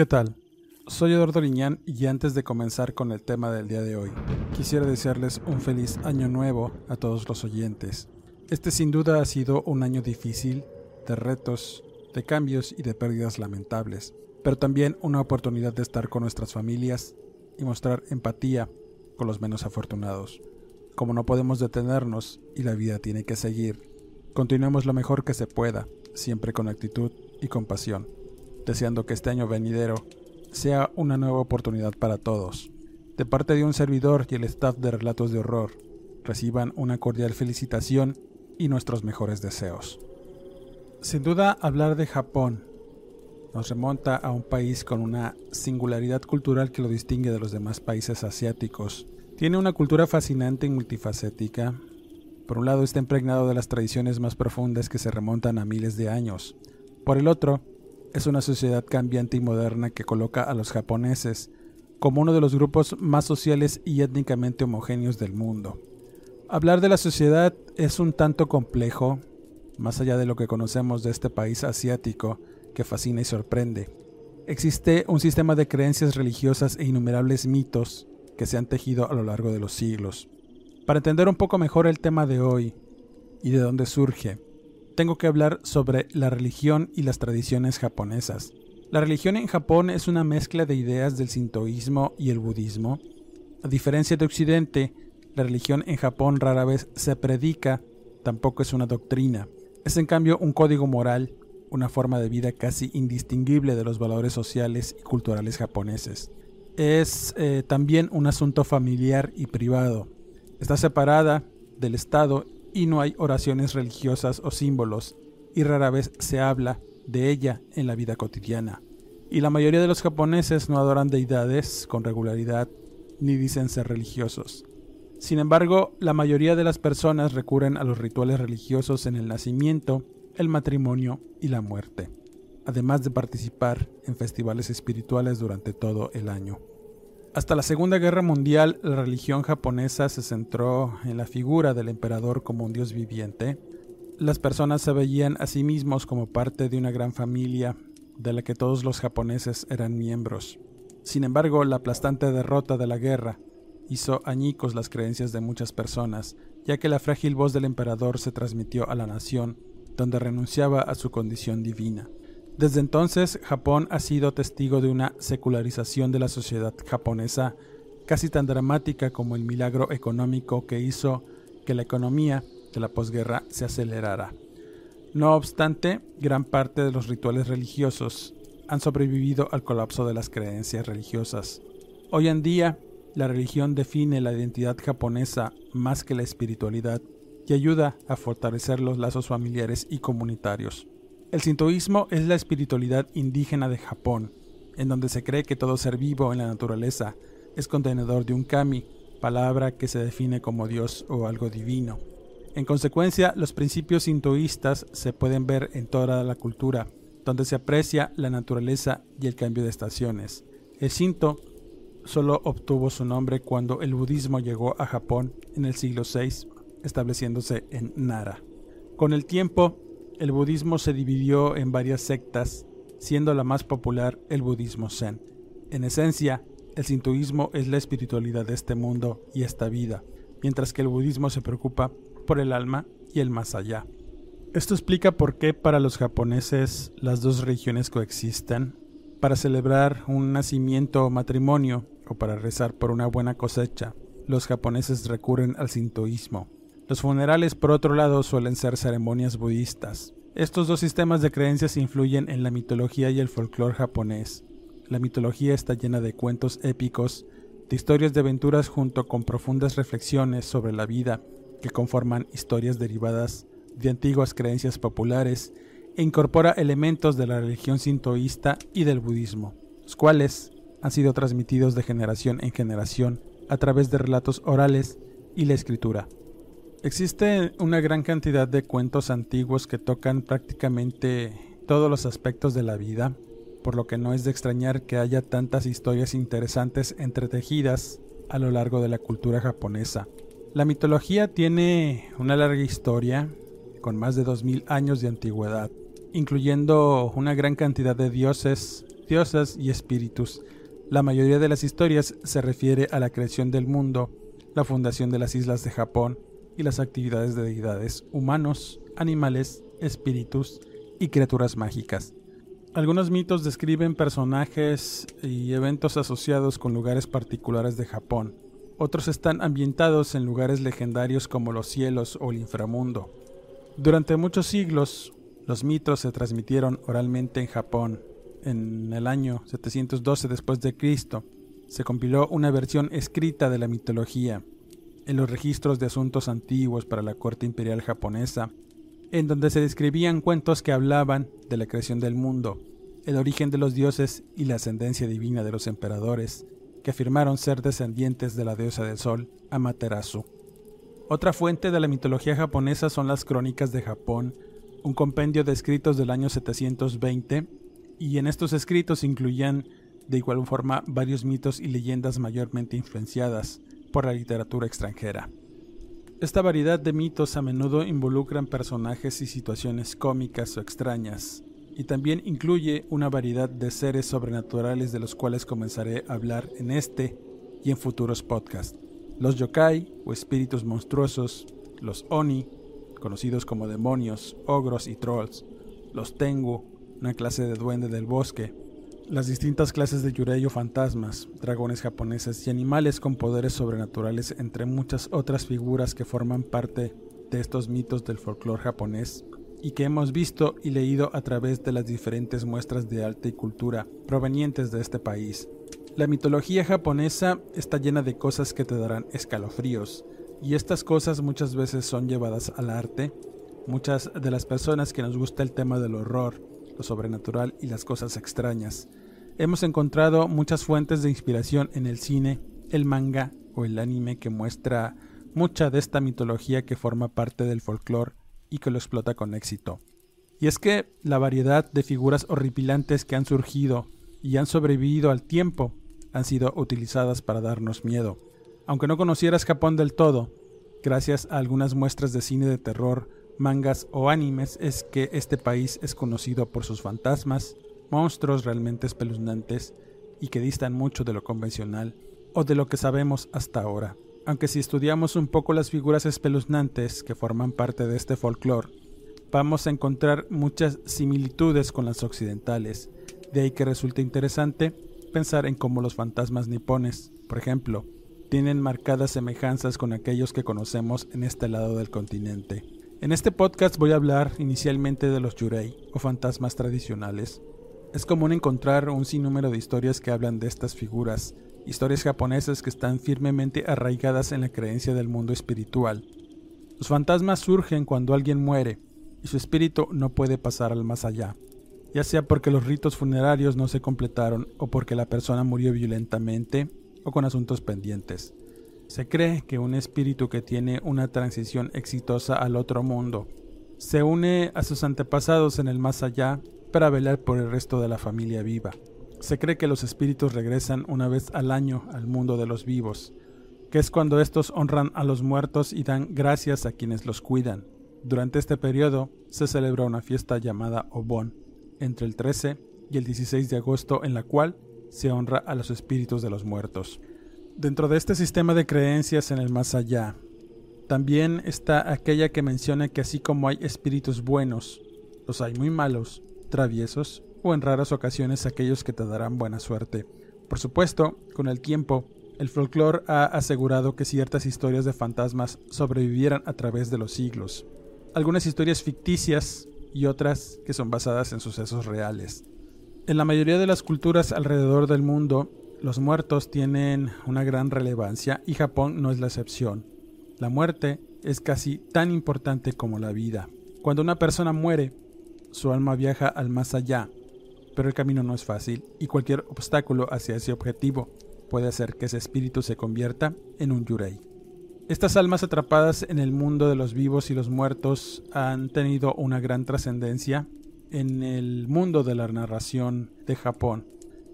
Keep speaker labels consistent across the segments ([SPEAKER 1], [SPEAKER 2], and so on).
[SPEAKER 1] ¿Qué tal? Soy Eduardo Liñán y antes de comenzar con el tema del día de hoy, quisiera desearles un feliz año nuevo a todos los oyentes. Este sin duda ha sido un año difícil, de retos, de cambios y de pérdidas lamentables, pero también una oportunidad de estar con nuestras familias y mostrar empatía con los menos afortunados. Como no podemos detenernos y la vida tiene que seguir, continuemos lo mejor que se pueda, siempre con actitud y compasión deseando que este año venidero sea una nueva oportunidad para todos. De parte de un servidor y el staff de Relatos de Horror, reciban una cordial felicitación y nuestros mejores deseos. Sin duda, hablar de Japón nos remonta a un país con una singularidad cultural que lo distingue de los demás países asiáticos. Tiene una cultura fascinante y multifacética. Por un lado está impregnado de las tradiciones más profundas que se remontan a miles de años. Por el otro, es una sociedad cambiante y moderna que coloca a los japoneses como uno de los grupos más sociales y étnicamente homogéneos del mundo. Hablar de la sociedad es un tanto complejo, más allá de lo que conocemos de este país asiático que fascina y sorprende. Existe un sistema de creencias religiosas e innumerables mitos que se han tejido a lo largo de los siglos. Para entender un poco mejor el tema de hoy y de dónde surge, tengo que hablar sobre la religión y las tradiciones japonesas. La religión en Japón es una mezcla de ideas del sintoísmo y el budismo. A diferencia de Occidente, la religión en Japón rara vez se predica, tampoco es una doctrina. Es en cambio un código moral, una forma de vida casi indistinguible de los valores sociales y culturales japoneses. Es eh, también un asunto familiar y privado. Está separada del Estado y no hay oraciones religiosas o símbolos, y rara vez se habla de ella en la vida cotidiana. Y la mayoría de los japoneses no adoran deidades con regularidad ni dicen ser religiosos. Sin embargo, la mayoría de las personas recurren a los rituales religiosos en el nacimiento, el matrimonio y la muerte, además de participar en festivales espirituales durante todo el año. Hasta la Segunda Guerra Mundial, la religión japonesa se centró en la figura del emperador como un dios viviente. Las personas se veían a sí mismos como parte de una gran familia de la que todos los japoneses eran miembros. Sin embargo, la aplastante derrota de la guerra hizo añicos las creencias de muchas personas, ya que la frágil voz del emperador se transmitió a la nación, donde renunciaba a su condición divina. Desde entonces, Japón ha sido testigo de una secularización de la sociedad japonesa casi tan dramática como el milagro económico que hizo que la economía de la posguerra se acelerara. No obstante, gran parte de los rituales religiosos han sobrevivido al colapso de las creencias religiosas. Hoy en día, la religión define la identidad japonesa más que la espiritualidad y ayuda a fortalecer los lazos familiares y comunitarios. El sintoísmo es la espiritualidad indígena de Japón, en donde se cree que todo ser vivo en la naturaleza es contenedor de un kami, palabra que se define como Dios o algo divino. En consecuencia, los principios sintoístas se pueden ver en toda la cultura, donde se aprecia la naturaleza y el cambio de estaciones. El Shinto solo obtuvo su nombre cuando el budismo llegó a Japón en el siglo VI, estableciéndose en Nara. Con el tiempo, el budismo se dividió en varias sectas, siendo la más popular el budismo zen. En esencia, el sintoísmo es la espiritualidad de este mundo y esta vida, mientras que el budismo se preocupa por el alma y el más allá. Esto explica por qué para los japoneses las dos religiones coexisten. Para celebrar un nacimiento o matrimonio, o para rezar por una buena cosecha, los japoneses recurren al sintoísmo. Los funerales, por otro lado, suelen ser ceremonias budistas. Estos dos sistemas de creencias influyen en la mitología y el folclore japonés. La mitología está llena de cuentos épicos, de historias de aventuras junto con profundas reflexiones sobre la vida que conforman historias derivadas de antiguas creencias populares e incorpora elementos de la religión sintoísta y del budismo, los cuales han sido transmitidos de generación en generación a través de relatos orales y la escritura. Existe una gran cantidad de cuentos antiguos que tocan prácticamente todos los aspectos de la vida, por lo que no es de extrañar que haya tantas historias interesantes entretejidas a lo largo de la cultura japonesa. La mitología tiene una larga historia, con más de 2000 años de antigüedad, incluyendo una gran cantidad de dioses, diosas y espíritus. La mayoría de las historias se refiere a la creación del mundo, la fundación de las islas de Japón y las actividades de deidades humanos, animales, espíritus y criaturas mágicas. Algunos mitos describen personajes y eventos asociados con lugares particulares de Japón. Otros están ambientados en lugares legendarios como los cielos o el inframundo. Durante muchos siglos, los mitos se transmitieron oralmente en Japón. En el año 712 después de Cristo, se compiló una versión escrita de la mitología en los registros de asuntos antiguos para la corte imperial japonesa, en donde se describían cuentos que hablaban de la creación del mundo, el origen de los dioses y la ascendencia divina de los emperadores, que afirmaron ser descendientes de la diosa del sol, Amaterasu. Otra fuente de la mitología japonesa son las Crónicas de Japón, un compendio de escritos del año 720, y en estos escritos incluían de igual forma varios mitos y leyendas mayormente influenciadas por la literatura extranjera. Esta variedad de mitos a menudo involucran personajes y situaciones cómicas o extrañas, y también incluye una variedad de seres sobrenaturales de los cuales comenzaré a hablar en este y en futuros podcasts. Los yokai o espíritus monstruosos, los oni, conocidos como demonios, ogros y trolls, los tengu, una clase de duende del bosque, las distintas clases de yurei o fantasmas, dragones japoneses y animales con poderes sobrenaturales, entre muchas otras figuras que forman parte de estos mitos del folclore japonés y que hemos visto y leído a través de las diferentes muestras de arte y cultura provenientes de este país. La mitología japonesa está llena de cosas que te darán escalofríos, y estas cosas muchas veces son llevadas al arte. Muchas de las personas que nos gusta el tema del horror, lo sobrenatural y las cosas extrañas, hemos encontrado muchas fuentes de inspiración en el cine, el manga o el anime que muestra mucha de esta mitología que forma parte del folclore y que lo explota con éxito. Y es que la variedad de figuras horripilantes que han surgido y han sobrevivido al tiempo han sido utilizadas para darnos miedo. Aunque no conocieras Japón del todo, gracias a algunas muestras de cine de terror, mangas o animes es que este país es conocido por sus fantasmas, monstruos realmente espeluznantes y que distan mucho de lo convencional o de lo que sabemos hasta ahora aunque si estudiamos un poco las figuras espeluznantes que forman parte de este folclore, vamos a encontrar muchas similitudes con las occidentales, de ahí que resulta interesante pensar en cómo los fantasmas nipones, por ejemplo, tienen marcadas semejanzas con aquellos que conocemos en este lado del continente. En este podcast voy a hablar inicialmente de los yurei o fantasmas tradicionales. Es común encontrar un sinnúmero de historias que hablan de estas figuras, historias japonesas que están firmemente arraigadas en la creencia del mundo espiritual. Los fantasmas surgen cuando alguien muere y su espíritu no puede pasar al más allá, ya sea porque los ritos funerarios no se completaron o porque la persona murió violentamente o con asuntos pendientes. Se cree que un espíritu que tiene una transición exitosa al otro mundo se une a sus antepasados en el más allá para velar por el resto de la familia viva. Se cree que los espíritus regresan una vez al año al mundo de los vivos, que es cuando estos honran a los muertos y dan gracias a quienes los cuidan. Durante este periodo se celebra una fiesta llamada Obon, entre el 13 y el 16 de agosto, en la cual se honra a los espíritus de los muertos. Dentro de este sistema de creencias en el más allá, también está aquella que menciona que así como hay espíritus buenos, los hay muy malos, traviesos o en raras ocasiones aquellos que te darán buena suerte. Por supuesto, con el tiempo, el folclore ha asegurado que ciertas historias de fantasmas sobrevivieran a través de los siglos. Algunas historias ficticias y otras que son basadas en sucesos reales. En la mayoría de las culturas alrededor del mundo, los muertos tienen una gran relevancia y Japón no es la excepción. La muerte es casi tan importante como la vida. Cuando una persona muere, su alma viaja al más allá, pero el camino no es fácil y cualquier obstáculo hacia ese objetivo puede hacer que ese espíritu se convierta en un yurei. Estas almas atrapadas en el mundo de los vivos y los muertos han tenido una gran trascendencia en el mundo de la narración de Japón.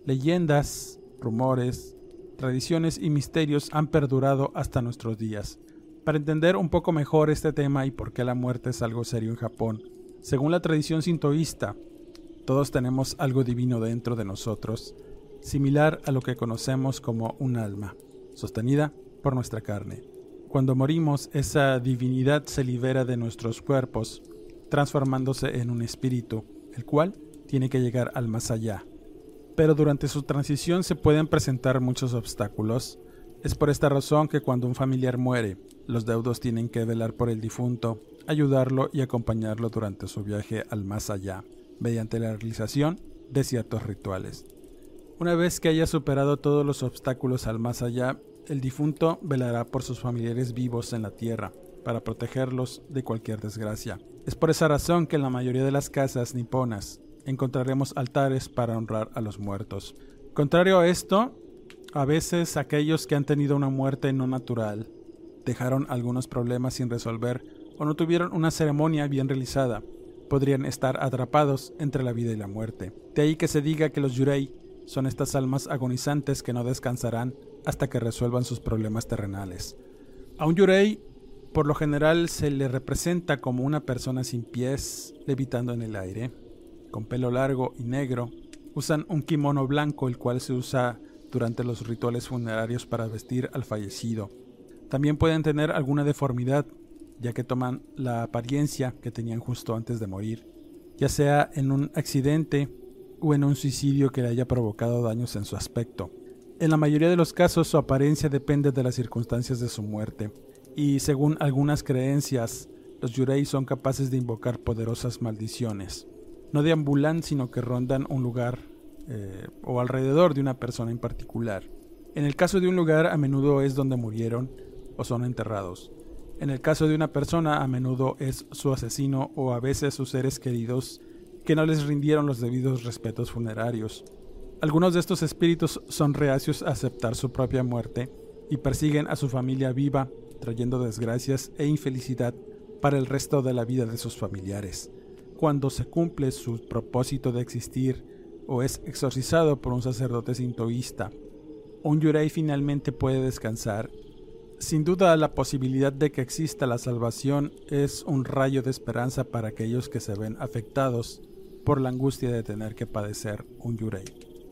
[SPEAKER 1] Leyendas, rumores, tradiciones y misterios han perdurado hasta nuestros días. Para entender un poco mejor este tema y por qué la muerte es algo serio en Japón, según la tradición sintoísta, todos tenemos algo divino dentro de nosotros, similar a lo que conocemos como un alma, sostenida por nuestra carne. Cuando morimos, esa divinidad se libera de nuestros cuerpos, transformándose en un espíritu, el cual tiene que llegar al más allá. Pero durante su transición se pueden presentar muchos obstáculos. Es por esta razón que cuando un familiar muere, los deudos tienen que velar por el difunto, ayudarlo y acompañarlo durante su viaje al más allá, mediante la realización de ciertos rituales. Una vez que haya superado todos los obstáculos al más allá, el difunto velará por sus familiares vivos en la tierra, para protegerlos de cualquier desgracia. Es por esa razón que en la mayoría de las casas niponas encontraremos altares para honrar a los muertos. Contrario a esto, a veces aquellos que han tenido una muerte no natural dejaron algunos problemas sin resolver o no tuvieron una ceremonia bien realizada, podrían estar atrapados entre la vida y la muerte. De ahí que se diga que los yurei son estas almas agonizantes que no descansarán hasta que resuelvan sus problemas terrenales. A un yurei, por lo general, se le representa como una persona sin pies, levitando en el aire, con pelo largo y negro. Usan un kimono blanco, el cual se usa durante los rituales funerarios para vestir al fallecido. También pueden tener alguna deformidad ya que toman la apariencia que tenían justo antes de morir, ya sea en un accidente o en un suicidio que le haya provocado daños en su aspecto. En la mayoría de los casos su apariencia depende de las circunstancias de su muerte, y según algunas creencias, los yurei son capaces de invocar poderosas maldiciones. No deambulan, sino que rondan un lugar eh, o alrededor de una persona en particular. En el caso de un lugar, a menudo es donde murieron o son enterrados. En el caso de una persona, a menudo es su asesino o a veces sus seres queridos que no les rindieron los debidos respetos funerarios. Algunos de estos espíritus son reacios a aceptar su propia muerte y persiguen a su familia viva, trayendo desgracias e infelicidad para el resto de la vida de sus familiares. Cuando se cumple su propósito de existir o es exorcizado por un sacerdote sintoísta, un yurei finalmente puede descansar sin duda la posibilidad de que exista la salvación es un rayo de esperanza para aquellos que se ven afectados por la angustia de tener que padecer un yurei.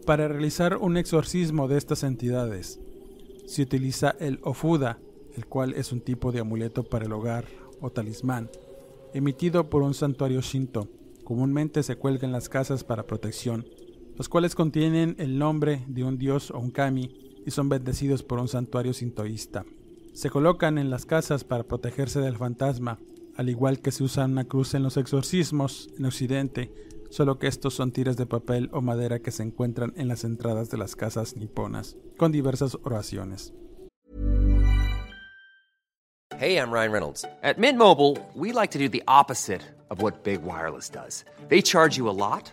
[SPEAKER 1] Para realizar un exorcismo de estas entidades, se utiliza el ofuda, el cual es un tipo de amuleto para el hogar o talismán, emitido por un santuario shinto. Comúnmente se cuelga en las casas para protección, los cuales contienen el nombre de un dios o un kami y son bendecidos por un santuario sintoísta. Se colocan en las casas para protegerse del fantasma, al igual que se usa una cruz en los exorcismos en Occidente, solo que estos son tiras de papel o madera que se encuentran en las entradas de las casas niponas, con diversas oraciones.
[SPEAKER 2] Hey, I'm Ryan Reynolds. At Mint Mobile, we like to do the opposite of what Big Wireless does. They charge you a lot.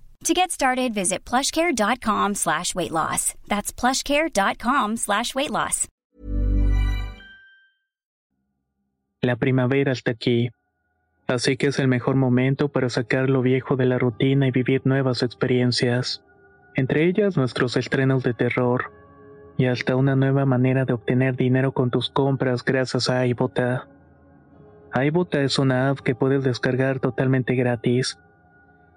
[SPEAKER 3] To get started, visit plushcare.com slash weight loss. That's plushcare.com slash weight loss.
[SPEAKER 4] La primavera está aquí. Así que es el mejor momento para sacar lo viejo de la rutina y vivir nuevas experiencias. Entre ellas nuestros estrenos de terror. Y hasta una nueva manera de obtener dinero con tus compras gracias a iBota. iBota es una app que puedes descargar totalmente gratis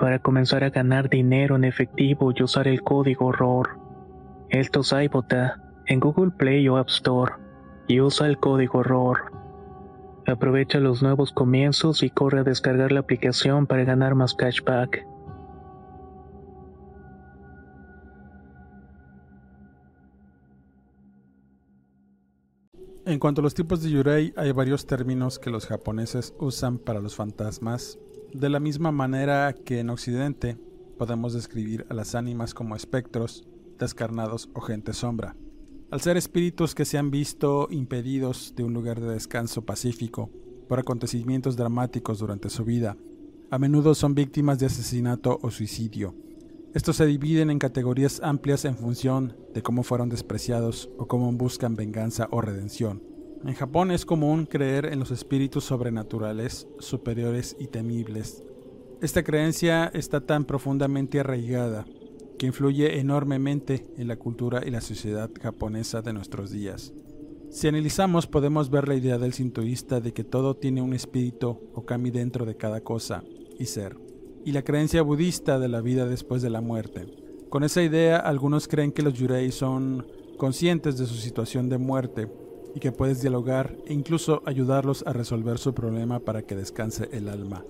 [SPEAKER 4] para comenzar a ganar dinero en efectivo y usar el código ROR. Esto es iBota en Google Play o App Store y usa el código ROR. Aprovecha los nuevos comienzos y corre a descargar la aplicación para ganar más cashback.
[SPEAKER 1] En cuanto a los tipos de yurei, hay varios términos que los japoneses usan para los fantasmas, de la misma manera que en Occidente podemos describir a las ánimas como espectros, descarnados o gente sombra. Al ser espíritus que se han visto impedidos de un lugar de descanso pacífico por acontecimientos dramáticos durante su vida, a menudo son víctimas de asesinato o suicidio. Estos se dividen en categorías amplias en función de cómo fueron despreciados o cómo buscan venganza o redención. En Japón es común creer en los espíritus sobrenaturales, superiores y temibles. Esta creencia está tan profundamente arraigada que influye enormemente en la cultura y la sociedad japonesa de nuestros días. Si analizamos podemos ver la idea del sintoísta de que todo tiene un espíritu o kami dentro de cada cosa y ser y la creencia budista de la vida después de la muerte. Con esa idea, algunos creen que los yurei son conscientes de su situación de muerte y que puedes dialogar e incluso ayudarlos a resolver su problema para que descanse el alma.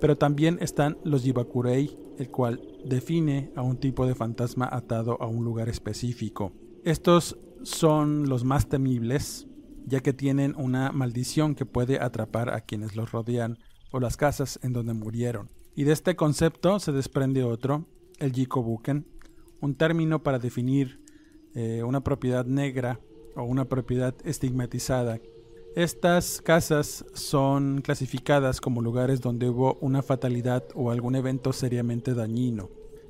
[SPEAKER 1] Pero también están los yibakurei, el cual define a un tipo de fantasma atado a un lugar específico. Estos son los más temibles, ya que tienen una maldición que puede atrapar a quienes los rodean o las casas en donde murieron. Y de este concepto se desprende otro, el Jikobuken, un término para definir eh, una propiedad negra o una propiedad estigmatizada. Estas casas son clasificadas como lugares donde hubo una fatalidad o algún evento seriamente dañino.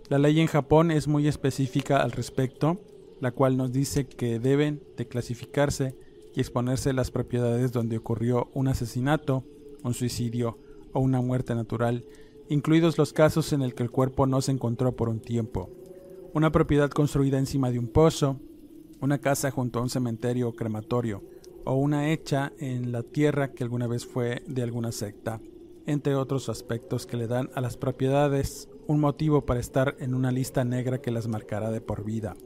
[SPEAKER 1] La ley en Japón es muy específica al respecto, la cual nos dice que deben de clasificarse y exponerse las propiedades donde ocurrió un asesinato, un suicidio o una muerte natural incluidos los casos en el que el cuerpo no se encontró por un tiempo. Una propiedad construida encima de un pozo, una casa junto a un cementerio o crematorio, o una hecha en la tierra que alguna vez fue de alguna secta, entre otros aspectos que le dan a las propiedades un motivo para estar en una lista negra que las marcará de por vida.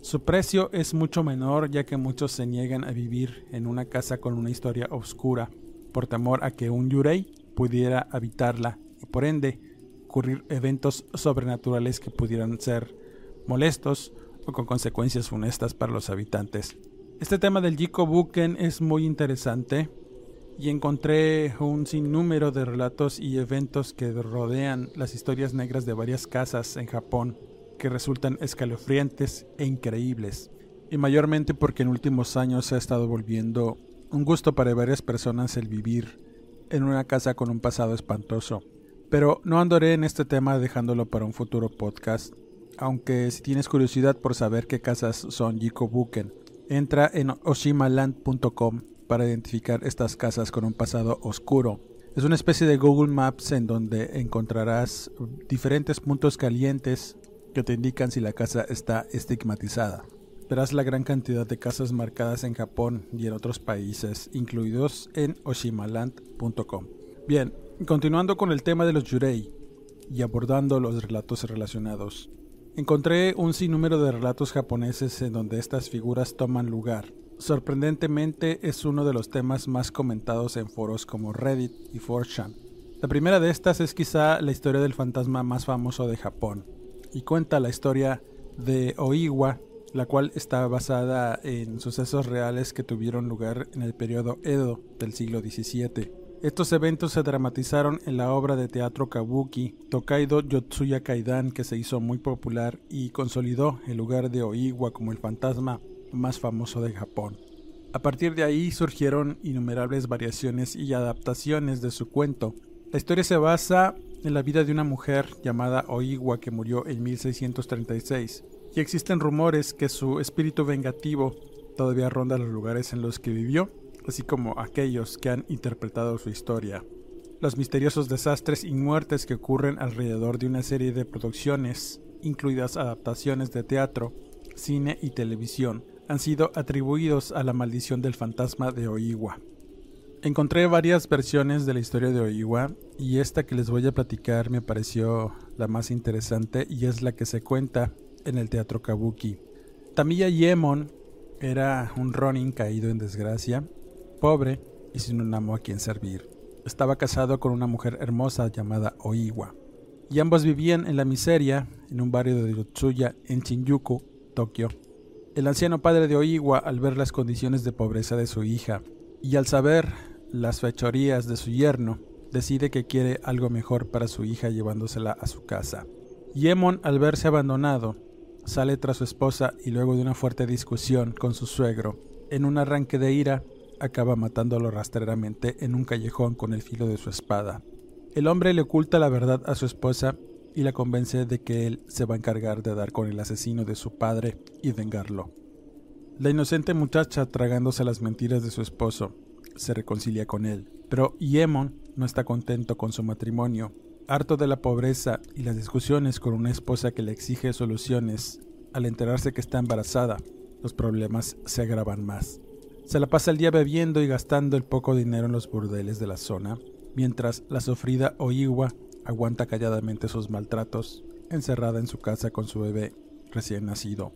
[SPEAKER 1] Su precio es mucho menor ya que muchos se niegan a vivir en una casa con una historia oscura, por temor a que un yurei pudiera habitarla y por ende ocurrir eventos sobrenaturales que pudieran ser molestos con consecuencias funestas para los habitantes. Este tema del Jiko Buken es muy interesante y encontré un sinnúmero de relatos y eventos que rodean las historias negras de varias casas en Japón que resultan escalofriantes e increíbles. Y mayormente porque en últimos años se ha estado volviendo un gusto para varias personas el vivir en una casa con un pasado espantoso. Pero no andaré en este tema dejándolo para un futuro podcast, aunque si tienes curiosidad por saber qué casas son Jikobuken, entra en oshimaland.com para identificar estas casas con un pasado oscuro. Es una especie de Google Maps en donde encontrarás diferentes puntos calientes que te indican si la casa está estigmatizada. verás la gran cantidad de casas marcadas en Japón y en otros países, incluidos en oshimaland.com. Bien, continuando con el tema de los yurei y abordando los relatos relacionados. Encontré un sinnúmero de relatos japoneses en donde estas figuras toman lugar. Sorprendentemente es uno de los temas más comentados en foros como Reddit y 4chan. La primera de estas es quizá la historia del fantasma más famoso de Japón, y cuenta la historia de Oiwa, la cual está basada en sucesos reales que tuvieron lugar en el periodo Edo del siglo XVII. Estos eventos se dramatizaron en la obra de teatro kabuki Tokaido Yotsuya Kaidan que se hizo muy popular y consolidó el lugar de Oiwa como el fantasma más famoso de Japón. A partir de ahí surgieron innumerables variaciones y adaptaciones de su cuento. La historia se basa en la vida de una mujer llamada Oiwa que murió en 1636 y existen rumores que su espíritu vengativo todavía ronda los lugares en los que vivió, así como aquellos que han interpretado su historia. Los misteriosos desastres y muertes que ocurren alrededor de una serie de producciones, incluidas adaptaciones de teatro, cine y televisión, han sido atribuidos a la maldición del fantasma de Oiwa. Encontré varias versiones de la historia de Oiwa y esta que les voy a platicar me pareció la más interesante y es la que se cuenta en el teatro kabuki. Tamiya Yemon era un ronin caído en desgracia, pobre y sin un amo a quien servir. Estaba casado con una mujer hermosa llamada Oiwa, y ambos vivían en la miseria en un barrio de Yotsuya en Shinjuku, Tokio. El anciano padre de Oiwa, al ver las condiciones de pobreza de su hija y al saber las fechorías de su yerno, decide que quiere algo mejor para su hija llevándosela a su casa. Yemon, al verse abandonado, sale tras su esposa y luego de una fuerte discusión con su suegro, en un arranque de ira, acaba matándolo rastreramente en un callejón con el filo de su espada. El hombre le oculta la verdad a su esposa y la convence de que él se va a encargar de dar con el asesino de su padre y vengarlo. La inocente muchacha, tragándose las mentiras de su esposo, se reconcilia con él, pero Yemon no está contento con su matrimonio Harto de la pobreza y las discusiones con una esposa que le exige soluciones, al enterarse que está embarazada, los problemas se agravan más. Se la pasa el día bebiendo y gastando el poco dinero en los burdeles de la zona, mientras la sofrida Oiwa aguanta calladamente sus maltratos, encerrada en su casa con su bebé recién nacido.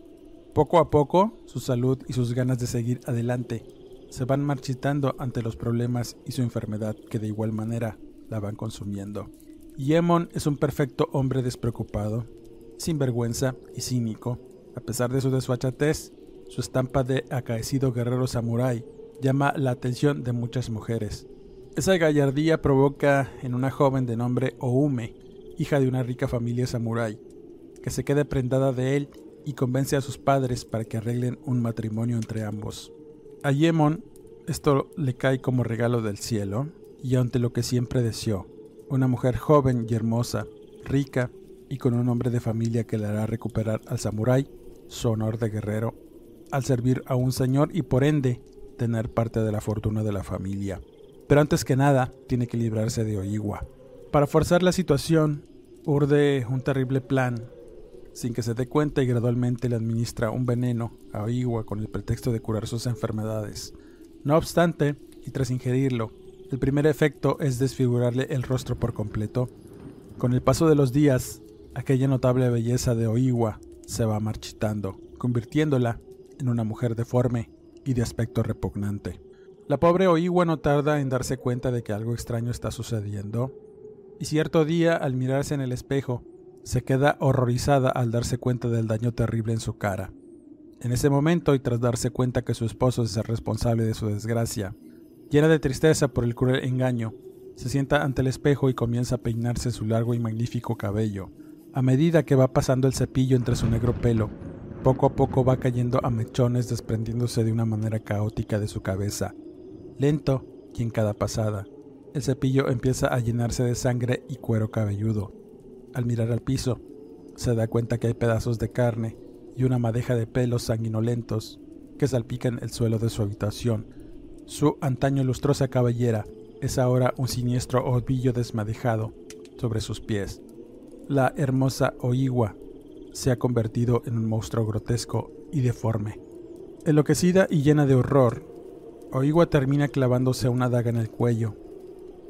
[SPEAKER 1] Poco a poco, su salud y sus ganas de seguir adelante se van marchitando ante los problemas y su enfermedad que de igual manera la van consumiendo. Yemon es un perfecto hombre despreocupado, sin vergüenza y cínico. A pesar de su desfachatez, su estampa de acaecido guerrero samurái llama la atención de muchas mujeres. Esa gallardía provoca en una joven de nombre Oume, hija de una rica familia samurái, que se quede prendada de él y convence a sus padres para que arreglen un matrimonio entre ambos. A Yemon esto le cae como regalo del cielo y ante lo que siempre deseó, una mujer joven y hermosa, rica y con un hombre de familia que le hará recuperar al samurái su honor de guerrero, al servir a un señor y por ende tener parte de la fortuna de la familia. Pero antes que nada, tiene que librarse de Oiwa. Para forzar la situación, urde un terrible plan, sin que se dé cuenta y gradualmente le administra un veneno a Oiwa con el pretexto de curar sus enfermedades. No obstante, y tras ingerirlo, el primer efecto es desfigurarle el rostro por completo. Con el paso de los días, aquella notable belleza de Oiwa se va marchitando, convirtiéndola en una mujer deforme y de aspecto repugnante. La pobre Oiwa no tarda en darse cuenta de que algo extraño está sucediendo, y cierto día, al mirarse en el espejo, se queda horrorizada al darse cuenta del daño terrible en su cara. En ese momento, y tras darse cuenta que su esposo es el responsable de su desgracia, Llena de tristeza por el cruel engaño, se sienta ante el espejo y comienza a peinarse su largo y magnífico cabello. A medida que va pasando el cepillo entre su negro pelo, poco a poco va cayendo a mechones desprendiéndose de una manera caótica de su cabeza. Lento y en cada pasada, el cepillo empieza a llenarse de sangre y cuero cabelludo. Al mirar al piso, se da cuenta que hay pedazos de carne y una madeja de pelos sanguinolentos que salpican el suelo de su habitación su antaño lustrosa cabellera es ahora un siniestro ovillo desmadejado sobre sus pies. La hermosa Oiwa se ha convertido en un monstruo grotesco y deforme. Enloquecida y llena de horror, Oigua termina clavándose una daga en el cuello,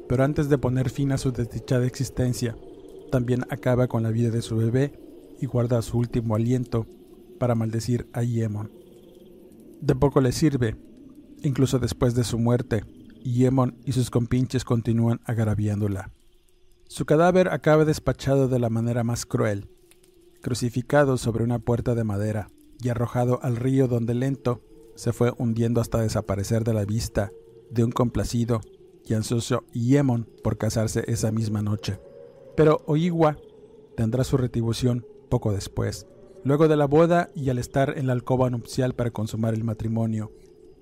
[SPEAKER 1] pero antes de poner fin a su desdichada existencia, también acaba con la vida de su bebé y guarda su último aliento para maldecir a Yemon. De poco le sirve, incluso después de su muerte, Yemon y sus compinches continúan agraviándola. Su cadáver acaba despachado de la manera más cruel, crucificado sobre una puerta de madera y arrojado al río donde lento se fue hundiendo hasta desaparecer de la vista de un complacido y ansioso Yemon por casarse esa misma noche. Pero Oigua tendrá su retribución poco después, luego de la boda y al estar en la alcoba nupcial para consumar el matrimonio.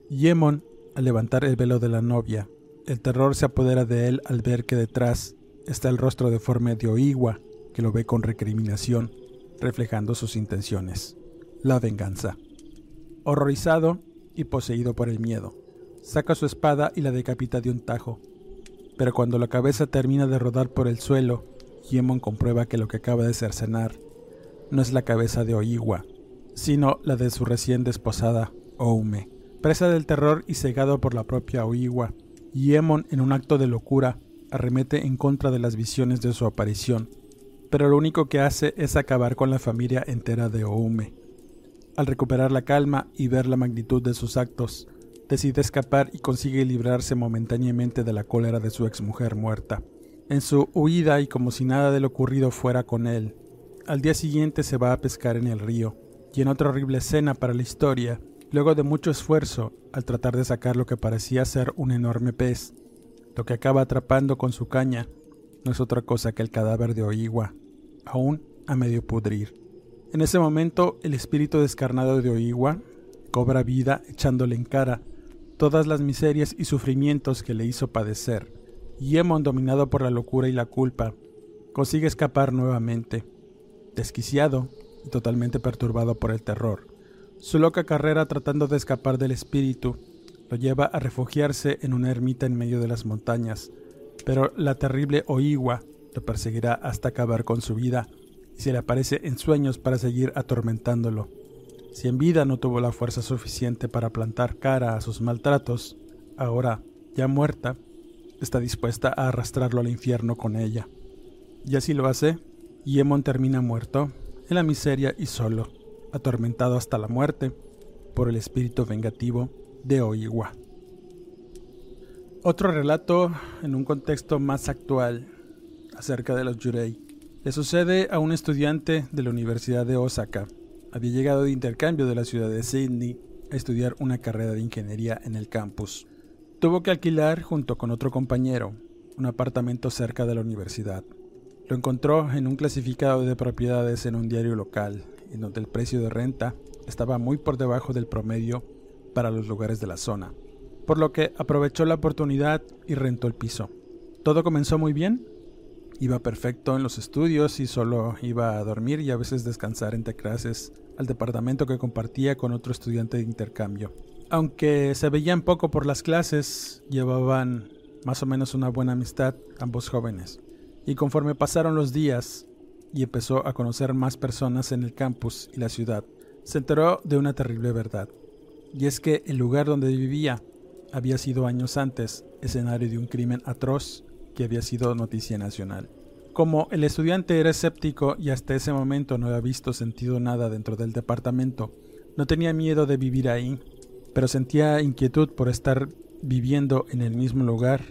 [SPEAKER 1] Yemon, al levantar el velo de la novia, el terror se apodera de él al ver que detrás está el rostro deforme de Oigua, que lo ve con recriminación, reflejando sus intenciones. La venganza. Horrorizado y poseído por el miedo, saca su espada y la decapita de un tajo. Pero cuando la cabeza termina de rodar por el suelo, Yemon comprueba que lo que acaba de cercenar no es la cabeza de Oigua, sino la de su recién desposada Oume. Presa del terror y cegado por la propia Oigua, Yemon, en un acto de locura, arremete en contra de las visiones de su aparición, pero lo único que hace es acabar con la familia entera de Oume. Al recuperar la calma y ver la magnitud de sus actos, decide escapar y consigue librarse momentáneamente de la cólera de su exmujer muerta. En su huida y como si nada de lo ocurrido fuera con él, al día siguiente se va a pescar en el río, y en otra horrible escena para la historia, luego de mucho esfuerzo, al tratar de sacar lo que parecía ser un enorme pez, lo que acaba atrapando con su caña no es otra cosa que el cadáver de Oigua, aún a medio pudrir. En ese momento, el espíritu descarnado de Oigua cobra vida echándole en cara todas las miserias y sufrimientos que le hizo padecer. Yemon, dominado por la locura y la culpa, consigue escapar nuevamente, desquiciado y totalmente perturbado por el terror. Su loca carrera tratando de escapar del espíritu lo lleva a refugiarse en una ermita en medio de las montañas, pero la terrible Oigua lo perseguirá hasta acabar con su vida y se le aparece en sueños para seguir atormentándolo. Si en vida no tuvo la fuerza suficiente para plantar cara a sus maltratos, ahora, ya muerta, está dispuesta a arrastrarlo al infierno con ella. Y así lo hace, y Emon termina muerto, en la miseria y solo, atormentado hasta la muerte por el espíritu vengativo de Oigua. Otro relato en un contexto más actual acerca de los Yurei. Le sucede a un estudiante de la Universidad de Osaka. Había llegado de intercambio de la ciudad de Sydney a estudiar una carrera de ingeniería en el campus. Tuvo que alquilar, junto con otro compañero, un apartamento cerca de la universidad. Lo encontró en un clasificado de propiedades en un diario local, en donde el precio de renta estaba muy por debajo del promedio para los lugares de la zona, por lo que aprovechó la oportunidad y rentó el piso. Todo comenzó muy bien, iba perfecto en los estudios y solo iba a dormir y a veces descansar entre clases al departamento que compartía con otro estudiante de intercambio. Aunque se veían poco por las clases, llevaban más o menos una buena amistad ambos jóvenes. Y conforme pasaron los días y empezó a conocer más personas en el campus y la ciudad, se enteró de una terrible verdad y es que el lugar donde vivía había sido años antes escenario de un crimen atroz que había sido noticia nacional. Como el estudiante era escéptico y hasta ese momento no había visto sentido nada dentro del departamento, no tenía miedo de vivir ahí, pero sentía inquietud por estar viviendo en el mismo lugar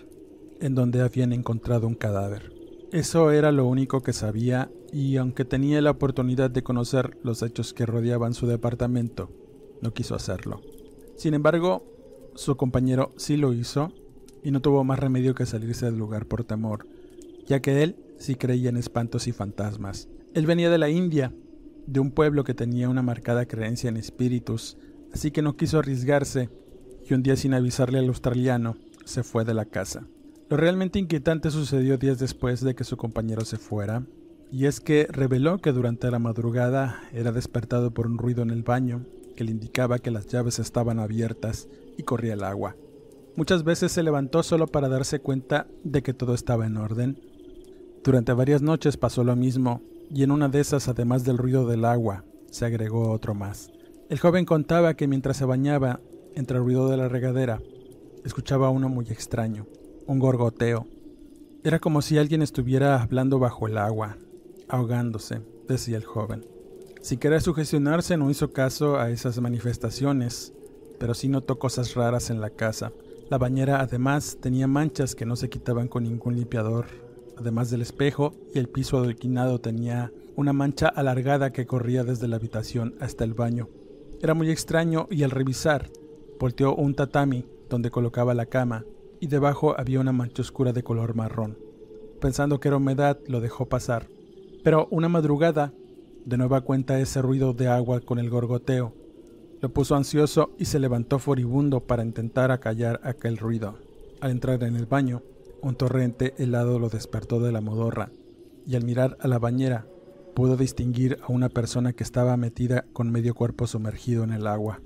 [SPEAKER 1] en donde habían encontrado un cadáver. Eso era lo único que sabía y aunque tenía la oportunidad de conocer los hechos que rodeaban su departamento, no quiso hacerlo. Sin embargo, su compañero sí lo hizo y no tuvo más remedio que salirse del lugar por temor, ya que él sí creía en espantos y fantasmas. Él venía de la India, de un pueblo que tenía una marcada creencia en espíritus, así que no quiso arriesgarse y un día sin avisarle al australiano se fue de la casa. Lo realmente inquietante sucedió días después de que su compañero se fuera, y es que reveló que durante la madrugada era despertado por un ruido en el baño que le indicaba que las llaves estaban abiertas y corría el agua. Muchas veces se levantó solo para darse cuenta de que todo estaba en orden. Durante varias noches pasó lo mismo, y en una de esas, además del ruido del agua, se agregó otro más. El joven contaba que mientras se bañaba, entre el ruido de la regadera, escuchaba uno muy extraño, un gorgoteo. Era como si alguien estuviera hablando bajo el agua, ahogándose, decía el joven. Sin querer sugestionarse no hizo caso a esas manifestaciones, pero sí notó cosas raras en la casa. La bañera además tenía manchas que no se quitaban con ningún limpiador. Además del espejo y el piso adoquinado tenía una mancha alargada que corría desde la habitación hasta el baño. Era muy extraño y al revisar, volteó un tatami donde colocaba la cama y debajo había una mancha oscura de color marrón. Pensando que era humedad, lo dejó pasar. Pero una madrugada, de nueva cuenta ese ruido de agua con el gorgoteo. Lo puso ansioso y se levantó furibundo para intentar acallar aquel ruido. Al entrar en el baño, un torrente helado lo despertó de la modorra, y al mirar a la bañera, pudo distinguir a una persona que estaba metida con medio cuerpo sumergido en el agua.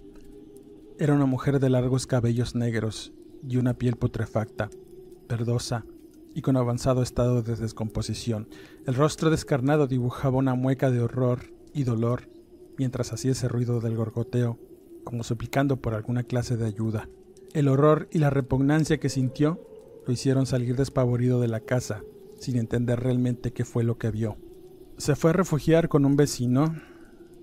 [SPEAKER 1] Era una mujer de largos cabellos negros y una piel putrefacta, verdosa y con avanzado estado de descomposición. El rostro descarnado dibujaba una mueca de horror y dolor mientras hacía ese ruido del gorgoteo, como suplicando por alguna clase de ayuda. El horror y la repugnancia que sintió lo hicieron salir despavorido de la casa, sin entender realmente qué fue lo que vio. Se fue a refugiar con un vecino,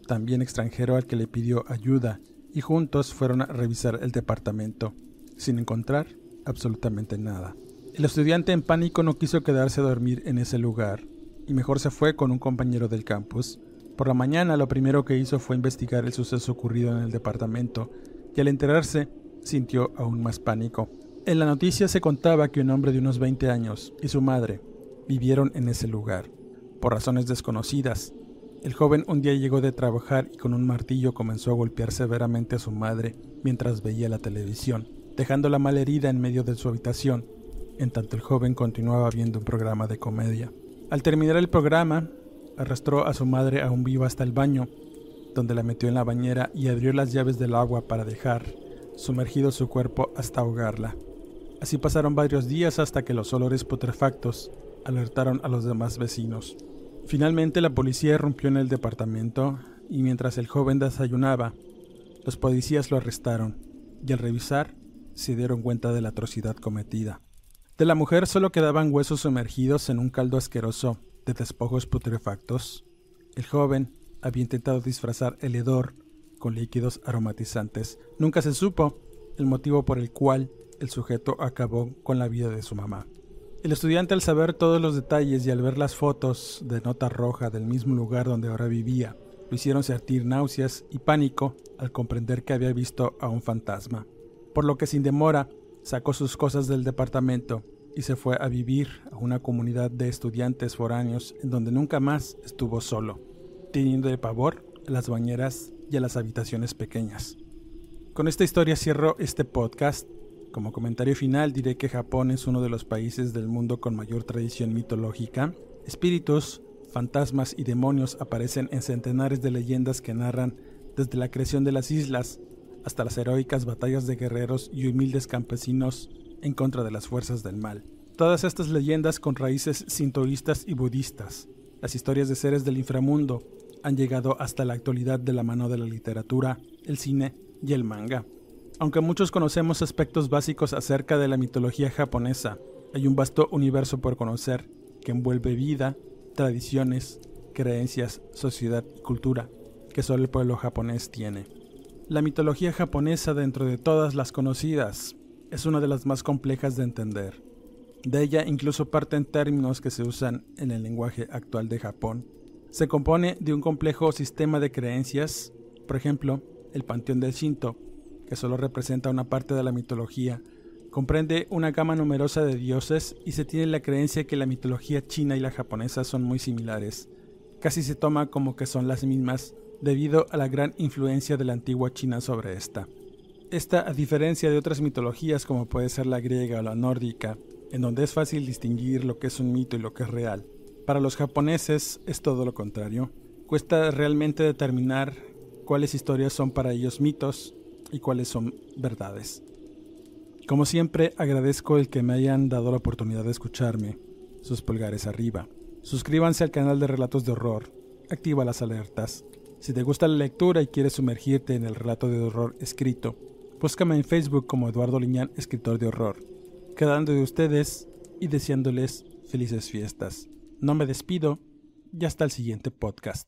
[SPEAKER 1] también extranjero al que le pidió ayuda, y juntos fueron a revisar el departamento, sin encontrar absolutamente nada. El estudiante en pánico no quiso quedarse a dormir en ese lugar, y mejor se fue con un compañero del campus. Por la mañana lo primero que hizo fue investigar el suceso ocurrido en el departamento, y al enterarse sintió aún más pánico. En la noticia se contaba que un hombre de unos 20 años y su madre vivieron en ese lugar. Por razones desconocidas, el joven un día llegó de trabajar y con un martillo comenzó a golpear severamente a su madre mientras veía la televisión, dejándola malherida en medio de su habitación en tanto el joven continuaba viendo un programa de comedia. Al terminar el programa, arrastró a su madre aún viva hasta el baño, donde la metió en la bañera y abrió las llaves del agua para dejar sumergido su cuerpo hasta ahogarla. Así pasaron varios días hasta que los olores putrefactos alertaron a los demás vecinos. Finalmente la policía irrumpió en el departamento y mientras el joven desayunaba, los policías lo arrestaron y al revisar se dieron cuenta de la atrocidad cometida. De la mujer solo quedaban huesos sumergidos en un caldo asqueroso de despojos putrefactos. El joven había intentado disfrazar el hedor con líquidos aromatizantes. Nunca se supo el motivo por el cual el sujeto acabó con la vida de su mamá. El estudiante al saber todos los detalles y al ver las fotos de nota roja del mismo lugar donde ahora vivía, lo hicieron sentir náuseas y pánico al comprender que había visto a un fantasma. Por lo que sin demora sacó sus cosas del departamento y se fue a vivir a una comunidad de estudiantes foráneos en donde nunca más estuvo solo, teniendo de pavor a las bañeras y a las habitaciones pequeñas. Con esta historia cierro este podcast. Como comentario final diré que Japón es uno de los países del mundo con mayor tradición mitológica. Espíritus, fantasmas y demonios aparecen en centenares de leyendas que narran desde la creación de las islas hasta las heroicas batallas de guerreros y humildes campesinos en contra de las fuerzas del mal. Todas estas leyendas con raíces sintoístas y budistas, las historias de seres del inframundo, han llegado hasta la actualidad de la mano de la literatura, el cine y el manga. Aunque muchos conocemos aspectos básicos acerca de la mitología japonesa, hay un vasto universo por conocer que envuelve vida, tradiciones, creencias, sociedad y cultura que solo el pueblo japonés tiene. La mitología japonesa dentro de todas las conocidas es una de las más complejas de entender. De ella incluso parten términos que se usan en el lenguaje actual de Japón. Se compone de un complejo sistema de creencias, por ejemplo, el panteón del Shinto, que solo representa una parte de la mitología, comprende una gama numerosa de dioses y se tiene la creencia que la mitología china y la japonesa son muy similares. Casi se toma como que son las mismas, debido a la gran influencia de la antigua China sobre esta. Esta, a diferencia de otras mitologías como puede ser la griega o la nórdica, en donde es fácil distinguir lo que es un mito y lo que es real, para los japoneses es todo lo contrario. Cuesta realmente determinar cuáles historias son para ellos mitos y cuáles son verdades. Como siempre, agradezco el que me hayan dado la oportunidad de escucharme. Sus pulgares arriba. Suscríbanse al canal de Relatos de Horror. Activa las alertas Si te gusta la lectura y quieres sumergirte en el relato de horror escrito, búscame en Facebook como Eduardo Liñán, escritor de horror. Quedando de ustedes y deseándoles felices fiestas. No me despido y hasta el siguiente podcast.